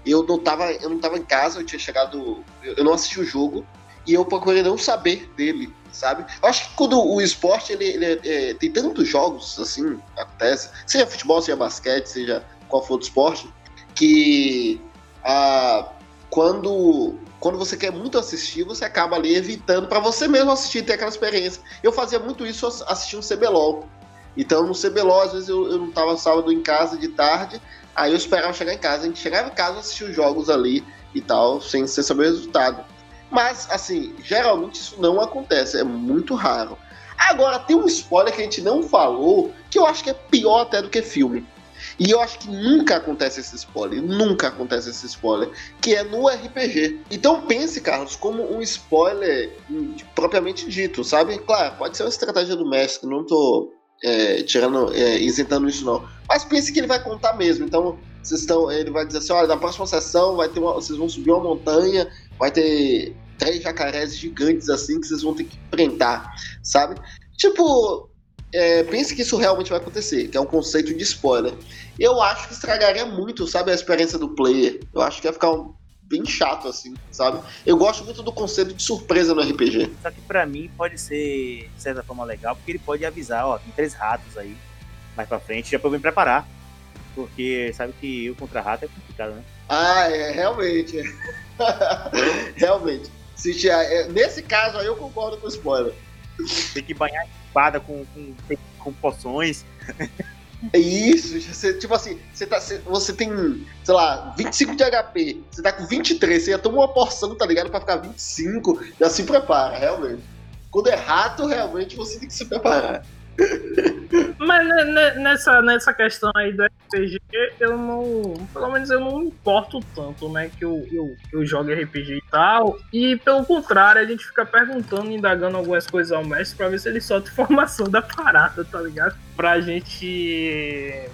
eu não tava, eu não tava em casa, eu tinha chegado, eu não assisti o jogo e eu procurei não saber dele, sabe? Eu acho que quando o esporte ele, ele é, tem tantos jogos assim, acontece, seja futebol, seja basquete, seja qual for o esporte, que ah, quando quando você quer muito assistir, você acaba ali evitando para você mesmo assistir, ter aquela experiência. Eu fazia muito isso assistindo CBLOL. Então no CBLOL, às vezes eu, eu não tava sábado em casa de tarde, Aí eu esperava chegar em casa, a gente chegava em casa, assistia os jogos ali e tal, sem, sem saber o resultado. Mas, assim, geralmente isso não acontece, é muito raro. Agora, tem um spoiler que a gente não falou, que eu acho que é pior até do que filme. E eu acho que nunca acontece esse spoiler, nunca acontece esse spoiler, que é no RPG. Então pense, Carlos, como um spoiler propriamente dito, sabe? Claro, pode ser uma estratégia do mestre, não tô é, tirando, é, isentando isso não. Mas pense que ele vai contar mesmo. Então, vocês estão, ele vai dizer assim, olha, na próxima sessão vai ter uma, vocês vão subir uma montanha, vai ter três jacarés gigantes assim que vocês vão ter que enfrentar, sabe? Tipo, é, pense que isso realmente vai acontecer, que é um conceito de spoiler. Eu acho que estragaria muito, sabe, a experiência do player. Eu acho que ia ficar um, bem chato, assim, sabe? Eu gosto muito do conceito de surpresa no RPG. Só que pra mim pode ser, de certa forma, legal, porque ele pode avisar, ó, tem três ratos aí, mais pra frente, já pra eu me preparar. Porque sabe que eu contra rato é complicado, né? Ah, é, realmente. (laughs) realmente. Se é, nesse caso aí eu concordo com o spoiler. Tem que banhar a espada com, com, com poções. É isso, você, tipo assim, você, tá, você tem, sei lá, 25 de HP, você tá com 23, você já toma uma porção, tá ligado? Pra ficar 25, já se prepara, realmente. Quando é rato, realmente você tem que se preparar. (laughs) Mas nessa, nessa questão aí do RPG, eu não. Pelo menos eu não importo tanto, né? Que eu, eu, eu jogo RPG e tal. E pelo contrário, a gente fica perguntando, indagando algumas coisas ao mestre pra ver se ele solta (laughs) informação da parada, tá ligado? Pra gente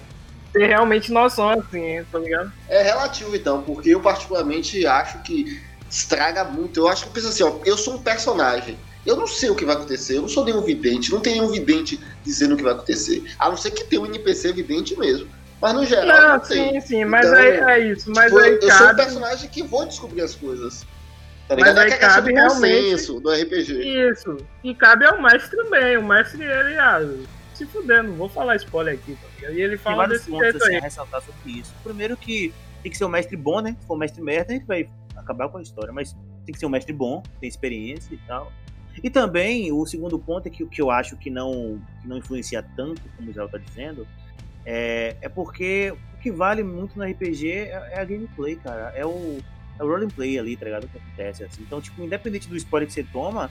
ter realmente noção, assim, tá ligado? É relativo então, porque eu particularmente acho que estraga muito. Eu acho que pensa assim, ó, eu sou um personagem. Eu não sei o que vai acontecer, eu não sou nenhum vidente, não tem nenhum vidente dizendo o que vai acontecer. A não ser que tenha um NPC vidente mesmo. Mas no geral. Não, não sim, tem. sim, mas então, é, é, isso. Mas tipo, aí eu, cabe... sou um personagem que vou descobrir as coisas. Tá ligado? Mas aí é cabe realmente do RPG. Isso. E cabe ao mestre também. O mestre, ele, ah, se fuder, não vou falar spoiler aqui, tá E ele fala desse jeito assim, aí. ressaltar sobre isso. Primeiro que tem que ser um mestre bom, né? Se for um mestre merda, a gente vai acabar com a história. Mas tem que ser um mestre bom, tem experiência e tal. E também, o segundo ponto é que o que eu acho que não, que não influencia tanto, como o Israel está dizendo, é, é porque o que vale muito no RPG é, é a gameplay, cara. É o, é o roleplay ali, tá ligado? O que acontece, assim. Então, tipo, independente do spoiler que você toma,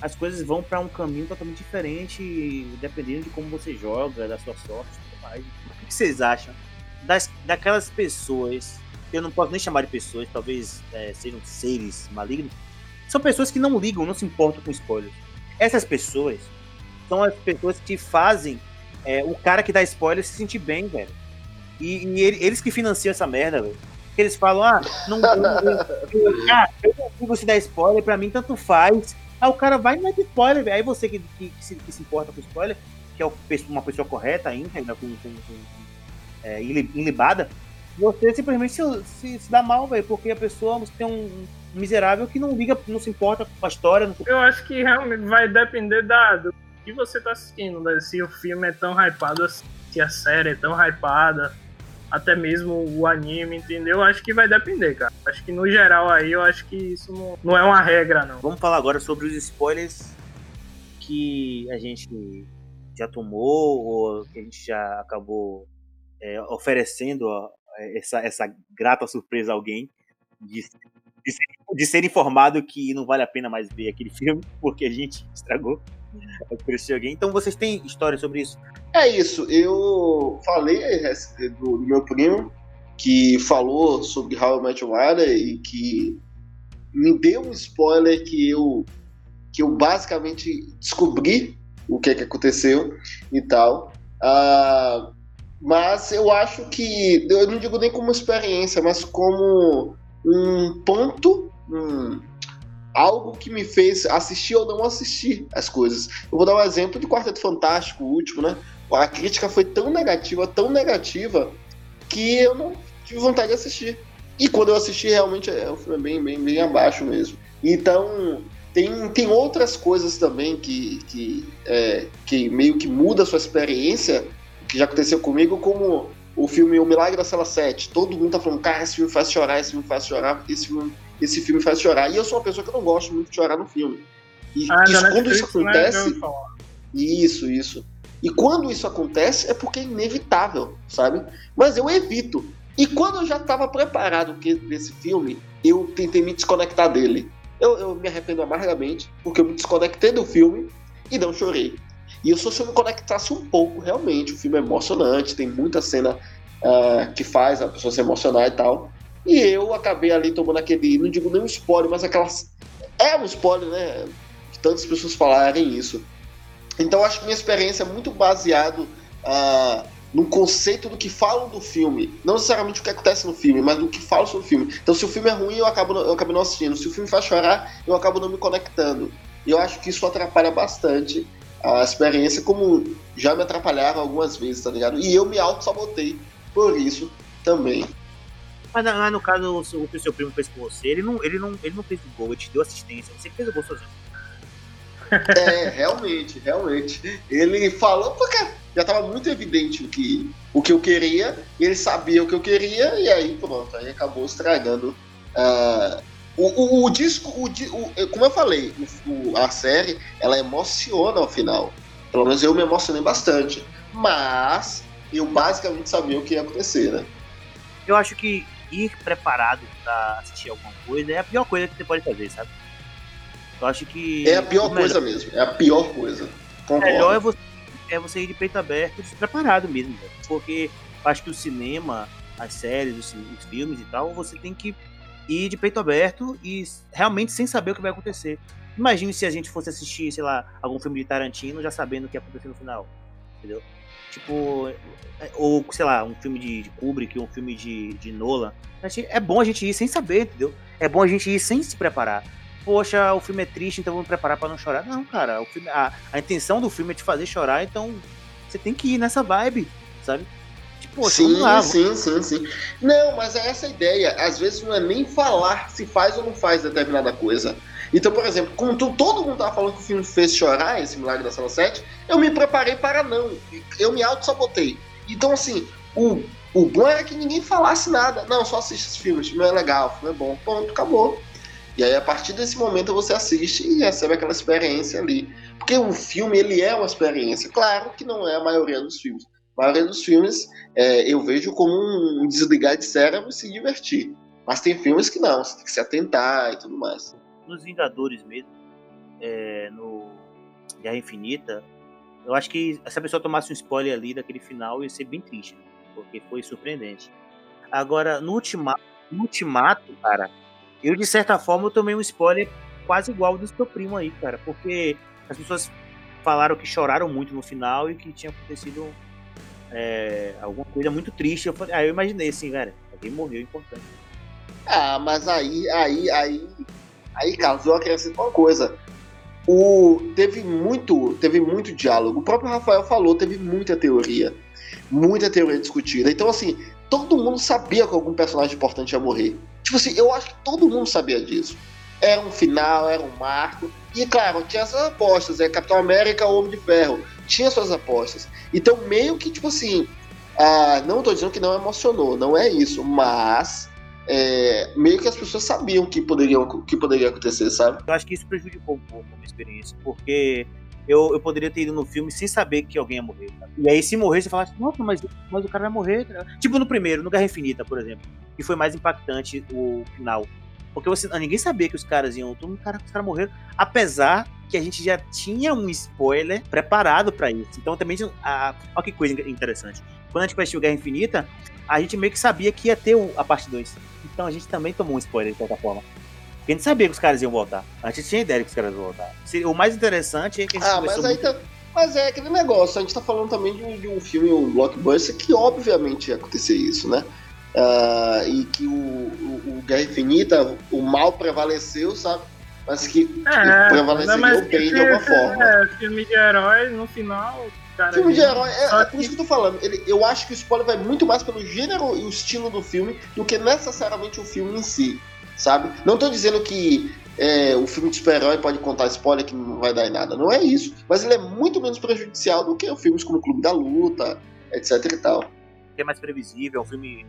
as coisas vão para um caminho totalmente diferente, dependendo de como você joga, da sua sorte e tudo mais. O que vocês acham das, daquelas pessoas, eu não posso nem chamar de pessoas, talvez é, sejam seres malignos, são pessoas que não ligam, não se importam com spoilers. Essas pessoas são as pessoas que fazem é, o cara que dá spoiler se sentir bem, velho. E, e eles que financiam essa merda, velho. Eles falam, ah, não, eu, ah, eu não consigo se dar spoiler, pra mim tanto faz. Aí o cara vai e mete spoiler, velho. Aí você que, que, que, se, que, se, importa com spoiler, que é uma pessoa correta, íntegra, com, com, com é, ilibada, você simplesmente se, se, se dá mal, velho, porque a pessoa, tem um, miserável que não liga, não se importa com a história. Não... Eu acho que realmente vai depender da, do que você tá assistindo, né? Se o filme é tão hypado assim, se a série é tão hypada, até mesmo o anime, entendeu? Acho que vai depender, cara. Acho que no geral aí, eu acho que isso não, não é uma regra, não. Vamos falar agora sobre os spoilers que a gente já tomou ou que a gente já acabou é, oferecendo ó, essa, essa grata surpresa a alguém de, de de ser informado que não vale a pena mais ver aquele filme, porque a gente estragou alguém. Então vocês têm história sobre isso? É isso. Eu falei do, do meu primo que falou sobre How I Met Your Mother e que me deu um spoiler que eu que eu basicamente descobri o que, é que aconteceu e tal. Uh, mas eu acho que eu não digo nem como experiência, mas como um ponto, um, algo que me fez assistir ou não assistir as coisas. Eu vou dar um exemplo de Quarteto Fantástico, o último, né? A crítica foi tão negativa, tão negativa, que eu não tive vontade de assistir. E quando eu assisti, realmente é um filme bem, bem, bem abaixo mesmo. Então, tem, tem outras coisas também que, que, é, que meio que muda a sua experiência, que já aconteceu comigo, como o filme O Milagre da Sala 7. Todo mundo tá falando, cara, esse filme faz chorar, esse filme faz chorar, esse filme, esse filme faz chorar. E eu sou uma pessoa que não gosto muito de chorar no filme. E ah, isso, quando isso né? acontece. Né? Isso, isso. E quando isso acontece é porque é inevitável, sabe? Mas eu evito. E quando eu já estava preparado desse filme, eu tentei me desconectar dele. Eu, eu, me arrependo amargamente, porque eu me desconectei do filme e não chorei. E eu só se eu me conectasse um pouco, realmente, o filme é emocionante, tem muita cena uh, que faz a pessoa se emocionar e tal. E eu acabei ali tomando aquele, não digo nem um spoiler, mas aquelas. É um spoiler, né? De tantas pessoas falarem isso. Então acho que minha experiência é muito baseado uh, no conceito do que falam do filme. Não necessariamente o que acontece no filme, mas do que falam sobre o filme. Então, se o filme é ruim, eu acabo, eu acabo não assistindo. Se o filme faz chorar, eu acabo não me conectando. E eu acho que isso atrapalha bastante a experiência, como já me atrapalharam algumas vezes, tá ligado? E eu me auto-sabotei por isso também. Mas, mas no caso, o que o seu primo fez com você, ele não, ele não, ele não fez o gol, ele te deu assistência. Você fez o gol sozinho. É, realmente, realmente. Ele falou porque já estava muito evidente o que, o que eu queria, ele sabia o que eu queria, e aí pronto, aí acabou estragando. Uh, o, o, o, disco, o, o, como eu falei, a série, ela emociona ao final. Pelo menos eu me emocionei bastante. Mas eu basicamente sabia o que ia acontecer, né? Eu acho que ir preparado para assistir alguma coisa é a pior coisa que você pode fazer, sabe? Eu acho que. É a pior coisa mesmo. É a pior coisa. Concordo. Melhor é você, é você ir de peito aberto, despreparado mesmo. Véio. Porque acho que o cinema, as séries, os, filmes e tal, você tem que ir de peito aberto e realmente sem saber o que vai acontecer. Imagine se a gente fosse assistir, sei lá, algum filme de Tarantino já sabendo o que ia acontecer no final. Entendeu? Tipo, é, ou sei lá, um filme de Kubrick, um filme de, de Nolan. É bom a gente ir sem saber, entendeu? É bom a gente ir sem se preparar poxa, o filme é triste, então vamos preparar para não chorar. Não, cara, o filme, a, a intenção do filme é te fazer chorar, então você tem que ir nessa vibe, sabe? Sim, lá, sim, sim, sim. Não, mas é essa ideia. Às vezes não é nem falar se faz ou não faz determinada coisa. Então, por exemplo, como todo mundo tava falando que o filme fez chorar, esse Milagre da Sala 7, eu me preparei para não. Eu me auto-sabotei. Então, assim, o, o bom era que ninguém falasse nada. Não, só assiste esse filme, o filme é legal, o filme é bom. Ponto, acabou. E aí, a partir desse momento, você assiste e recebe aquela experiência ali. Porque o filme, ele é uma experiência. Claro que não é a maioria dos filmes. Maioria dos filmes é, eu vejo como um desligar de cérebro e se divertir. Mas tem filmes que não, você tem que se atentar e tudo mais. Nos Vingadores mesmo, é, no Guerra Infinita, eu acho que se a pessoa tomasse um spoiler ali daquele final ia ser bem triste, porque foi surpreendente. Agora, no Ultimato, no Ultimato cara, eu, de certa forma, eu tomei um spoiler quase igual do seu primo aí, cara, porque as pessoas falaram que choraram muito no final e que tinha acontecido é, alguma coisa muito triste. Eu falei, aí eu imaginei assim, velho, alguém morreu importante. Ah, mas aí, aí, aí, aí, Carlos, eu acrescento uma coisa. O, teve muito, teve muito diálogo. O próprio Rafael falou, teve muita teoria, muita teoria discutida. Então, assim, todo mundo sabia que algum personagem importante ia morrer. Tipo assim, eu acho que todo mundo sabia disso. Era um final, era um marco. E claro, tinha essas apostas, é Capitão América ou Homem de Ferro. Tinha suas apostas. Então, meio que, tipo assim, ah, não tô dizendo que não emocionou, não é isso, mas é, meio que as pessoas sabiam que poderia, que poderia acontecer, sabe? Eu acho que isso prejudicou um pouco a minha experiência, porque eu, eu poderia ter ido no filme sem saber que alguém ia morrer. Tá? E aí, se morrer, você fala assim, nossa, mas, mas o cara vai morrer. Tá? Tipo no primeiro, no Guerra Infinita, por exemplo, que foi mais impactante o final. Porque você, ninguém sabia que os caras iam. Todo mundo, cara, os caras morreram. Apesar que a gente já tinha um spoiler preparado para isso. Então também. A, olha que coisa interessante. Quando a gente assistiu Guerra Infinita, a gente meio que sabia que ia ter a parte 2. Então a gente também tomou um spoiler de certa forma. Porque a gente sabia que os caras iam voltar. A gente tinha ideia que os caras iam voltar. O mais interessante é que a gente Ah, mas aí muito... tá. Mas é aquele negócio, a gente tá falando também de um, de um filme, um blockbuster, que obviamente ia acontecer isso, né? Uh, e que o, o, o, Guerra Infinita, o mal prevaleceu, sabe? Mas que é, prevaleceu bem de alguma forma. É, filme de herói, no final. Cara, filme de herói, é, é, por isso que eu tô falando. Ele, eu acho que o spoiler vai muito mais pelo gênero e o estilo do filme do que necessariamente o filme em si, sabe? Não tô dizendo que é, o filme de super-herói pode contar spoiler que não vai dar em nada. Não é isso. Mas ele é muito menos prejudicial do que filmes como Clube da Luta, etc e tal. É mais previsível, é um filme.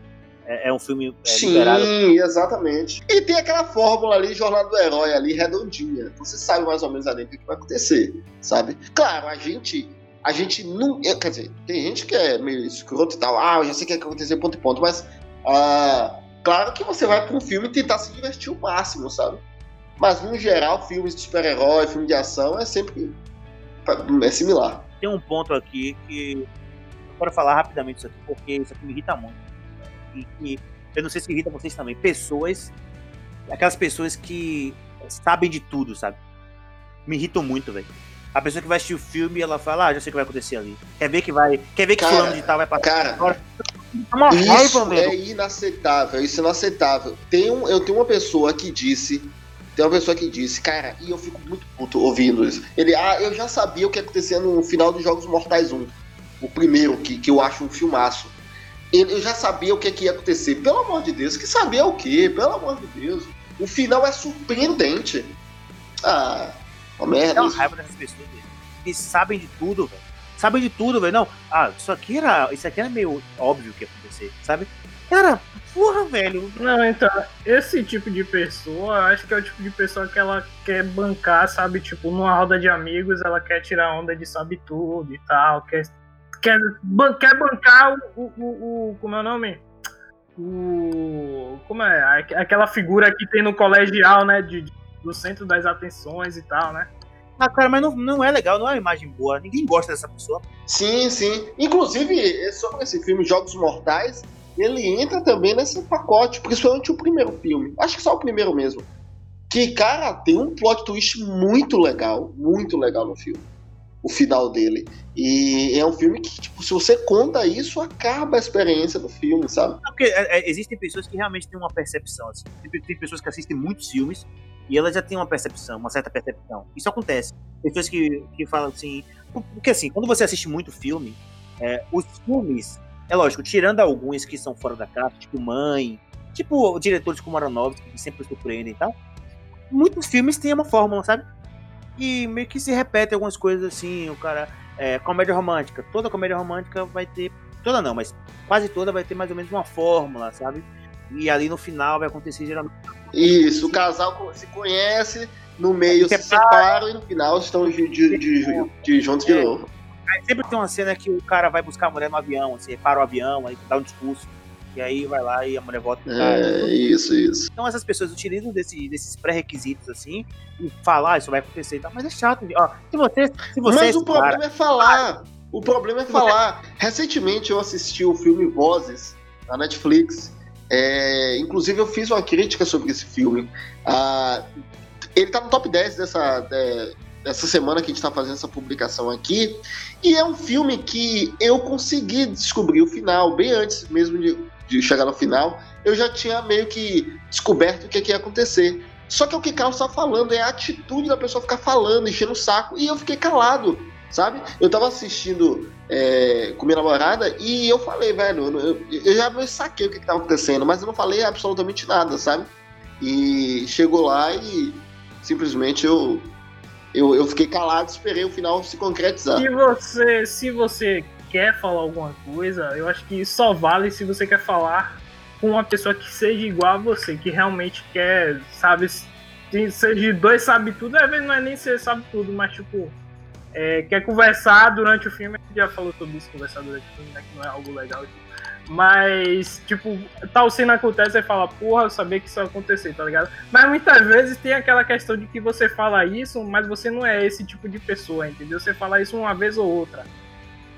É, é um filme é, Sim, liberado. exatamente. E tem aquela fórmula ali, Jornada do Herói ali, redondinha. Você sabe mais ou menos ali o que vai acontecer, sabe? Claro, a gente. A gente não. Quer dizer, tem gente que é meio escroto e tal. Ah, eu já sei o que vai acontecer, ponto e ponto. Mas. Ah, claro que você vai para um filme tentar se divertir o máximo, sabe? Mas, no geral, filmes de super-herói, filme de ação, é sempre é similar. Tem um ponto aqui que eu quero falar rapidamente isso aqui, porque isso aqui me irrita muito. E, e eu não sei se irrita vocês também. Pessoas, aquelas pessoas que sabem de tudo, sabe? Me irritam muito, velho. A pessoa que vai assistir o filme, ela fala, ah, já sei o que vai acontecer ali. Quer ver que vai. Quer ver que fulano de tal vai passar cara, agora. Uma isso raiva, é inaceitável, isso é inaceitável. Tem um, eu tenho uma pessoa que disse tem uma pessoa que disse, cara, e eu fico muito puto ouvindo isso. Ele, ah, eu já sabia o que ia acontecer no final dos Jogos Mortais 1. O primeiro, que, que eu acho um filmaço. Ele, eu já sabia o que, que ia acontecer. Pelo amor de Deus, que sabia o quê? Pelo amor de Deus. O final é surpreendente. Ah, uma merda. Dá uma raiva dessas pessoas, que sabem de tudo, velho. Sabem de tudo, velho. Não, ah, isso aqui era. Isso aqui era meio óbvio que ia acontecer, sabe? Cara, porra, velho. Não, então, esse tipo de pessoa, acho que é o tipo de pessoa que ela quer bancar, sabe? Tipo, numa roda de amigos, ela quer tirar onda de sabe tudo e tal, quer, quer, ban quer bancar o, o, o, Como é o nome? O. Como é? Aquela figura que tem no colegial, né? De, do centro das atenções e tal, né? Ah, cara, mas não, não é legal, não é uma imagem boa. Ninguém gosta dessa pessoa. Sim, sim. Inclusive, sobre esse filme Jogos Mortais, ele entra também nesse pacote, principalmente o primeiro filme. Acho que só o primeiro mesmo. Que, cara, tem um plot twist muito legal, muito legal no filme. O final dele. E é um filme que, tipo, se você conta isso, acaba a experiência do filme, sabe? Porque é, é, existem pessoas que realmente têm uma percepção, assim. Tem, tem, pessoas que assistem muitos filmes e elas já têm uma percepção, uma certa percepção. Isso acontece. Pessoas que, que falam assim. Porque assim, quando você assiste muito filme, é, os filmes é lógico, tirando alguns que são fora da caixa, tipo Mãe, tipo diretores como Aronofsky, que sempre surpreendem e tal, muitos filmes têm uma fórmula, sabe? E meio que se repete algumas coisas assim, o cara. É, comédia romântica. Toda comédia romântica vai ter. Toda não, mas quase toda vai ter mais ou menos uma fórmula, sabe? E ali no final vai acontecer geralmente. Isso, o casal se conhece, no meio se separam e no final estão de, de, de, de juntos de é. novo. Aí sempre tem uma cena que o cara vai buscar a mulher no avião, assim, para o avião, aí dá um discurso. E aí vai lá e a mulher volta cara. É, isso, isso. Então essas pessoas utilizam desse, desses pré-requisitos assim e falar, ah, isso vai acontecer e tal. Mas é chato. Ó, se você, se você Mas o problema é falar. O problema é falar. Recentemente eu assisti o filme Vozes na Netflix. É, inclusive eu fiz uma crítica sobre esse filme. Ah, ele tá no top 10 dessa. É, essa semana que a gente está fazendo essa publicação aqui. E é um filme que eu consegui descobrir o final, bem antes mesmo de, de chegar no final. Eu já tinha meio que descoberto o que, que ia acontecer. Só que o que Carlos está falando é a atitude da pessoa ficar falando, enchendo o saco. E eu fiquei calado, sabe? Eu tava assistindo é, com minha namorada e eu falei, velho, eu, eu já me saquei o que, que tava acontecendo, mas eu não falei absolutamente nada, sabe? E chegou lá e simplesmente eu eu, eu fiquei calado, esperei o final se concretizar. Se você, se você quer falar alguma coisa, eu acho que só vale se você quer falar com uma pessoa que seja igual a você, que realmente quer, sabe, seja dois sabe tudo, às vezes não é nem ser sabe tudo, mas tipo, é, quer conversar durante o filme, já falou sobre isso, conversar durante o filme, né, que não é algo legal. Mas, tipo, tal cena acontece e fala, porra, eu sabia que isso ia acontecer, tá ligado? Mas muitas vezes tem aquela questão de que você fala isso, mas você não é esse tipo de pessoa, entendeu? Você fala isso uma vez ou outra.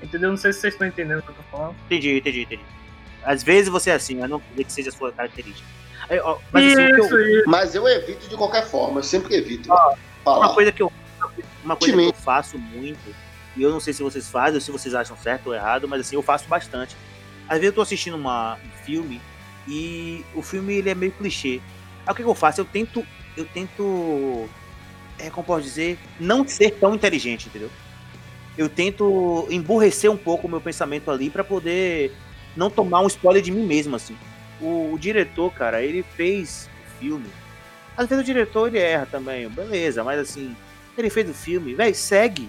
Entendeu? Não sei se vocês estão entendendo o que eu tô falando. Entendi, entendi, entendi. Às vezes você é assim, mas não quer que seja a sua característica. Mas, assim, isso, eu, isso. mas eu evito de qualquer forma, eu sempre evito. Ah, uma coisa que eu, uma coisa que eu faço muito, e eu não sei se vocês fazem ou se vocês acham certo ou errado, mas assim, eu faço bastante. Às vezes eu tô assistindo uma, um filme e o filme ele é meio clichê. Aí o que, que eu faço? Eu tento. Eu tento. É, como posso dizer? Não ser tão inteligente, entendeu? Eu tento emburrecer um pouco o meu pensamento ali para poder não tomar um spoiler de mim mesmo, assim o, o, diretor, cara, ele fez o filme. Às vezes o diretor ele erra também, beleza, mas assim, ele fez o filme, velho, segue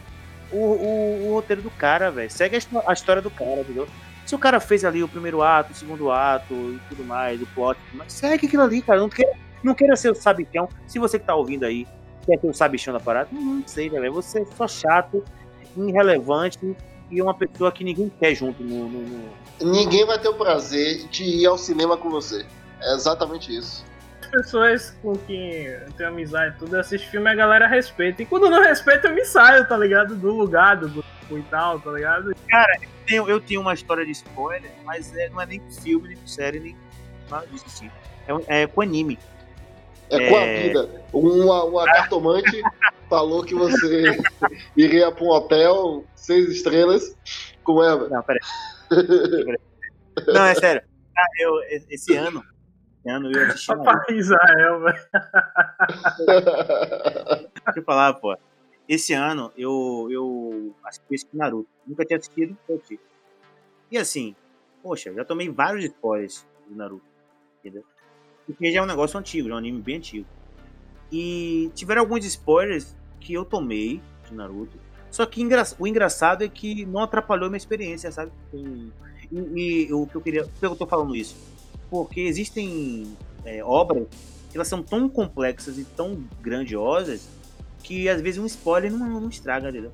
o, o, o, roteiro do cara, velho. Segue a, a, história do cara, entendeu? Se o cara fez ali o primeiro ato, o segundo ato e tudo mais, o plot, mas segue aquilo ali, cara. Não queira, não queira ser o sabichão. Se você que tá ouvindo aí quer ser o sabichão da parada, não, sei, velho. Você é só chato, irrelevante e uma pessoa que ninguém quer junto no, no, no... Ninguém vai ter o prazer de ir ao cinema com você. É exatamente isso. As pessoas com quem eu tenho amizade e tudo, assiste filme a galera respeita. E quando não respeita, eu me saio, tá ligado? Do lugar, do grupo e tal, tá ligado? Cara, eu tenho, eu tenho uma história de spoiler, mas é, não é nem filme, nem série, nem nada disso assim. É, é com anime. É, com a é. vida. Uma, uma cartomante falou que você iria para um hotel seis estrelas com ela. Não, peraí. Não, é sério. Ah, eu, esse ano, esse ano eu assisti. Papai Israel, (laughs) velho. Deixa eu falar, pô. Esse ano eu, eu assisti Naruto. Nunca tinha assistido, eu assisti. E assim, poxa, já tomei vários spoilers do Naruto. Entendeu? Porque já é um negócio antigo, é um anime bem antigo. E tiveram alguns spoilers que eu tomei de Naruto. Só que o engraçado é que não atrapalhou minha experiência, sabe? E, e, e o que eu queria. Por que eu tô falando isso? Porque existem é, obras que elas são tão complexas e tão grandiosas que às vezes um spoiler não, não estraga, entendeu?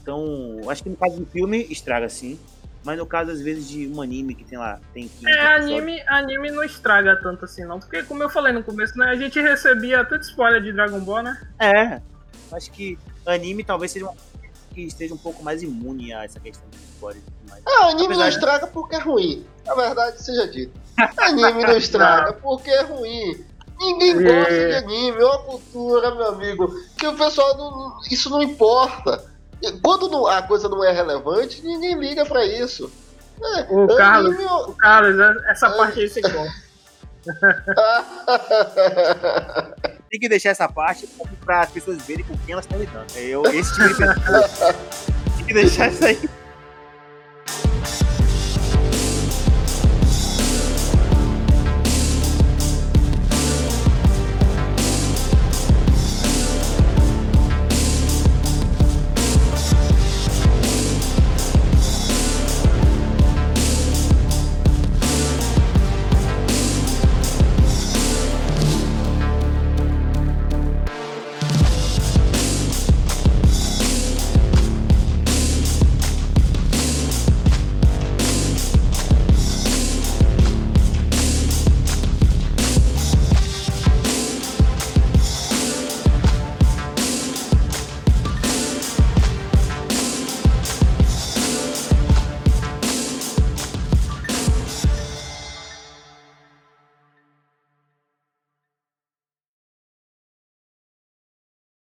Então, acho que no caso do filme estraga sim. Mas no caso, às vezes, de um anime que tem lá, tem É, anime, anime não estraga tanto assim, não. Porque, como eu falei no começo, né? A gente recebia tanto spoiler de Dragon Ball, né? É. Acho que anime talvez seja uma que esteja um pouco mais imune a essa questão de spoiler. Ah, anime Apesar não estraga porque é ruim. Na verdade, seja dito. Anime não estraga porque é ruim. Ninguém gosta de anime, é uma cultura, meu amigo. Que o pessoal não, Isso não importa. Quando não, a coisa não é relevante, ninguém liga pra isso. É, o, Carlos, o Carlos, essa é. parte aí você gosta. (laughs) Tem que deixar essa parte para as pessoas verem com quem elas estão lidando. Eu, esse tipo de pessoa. (laughs) Tem que deixar isso aí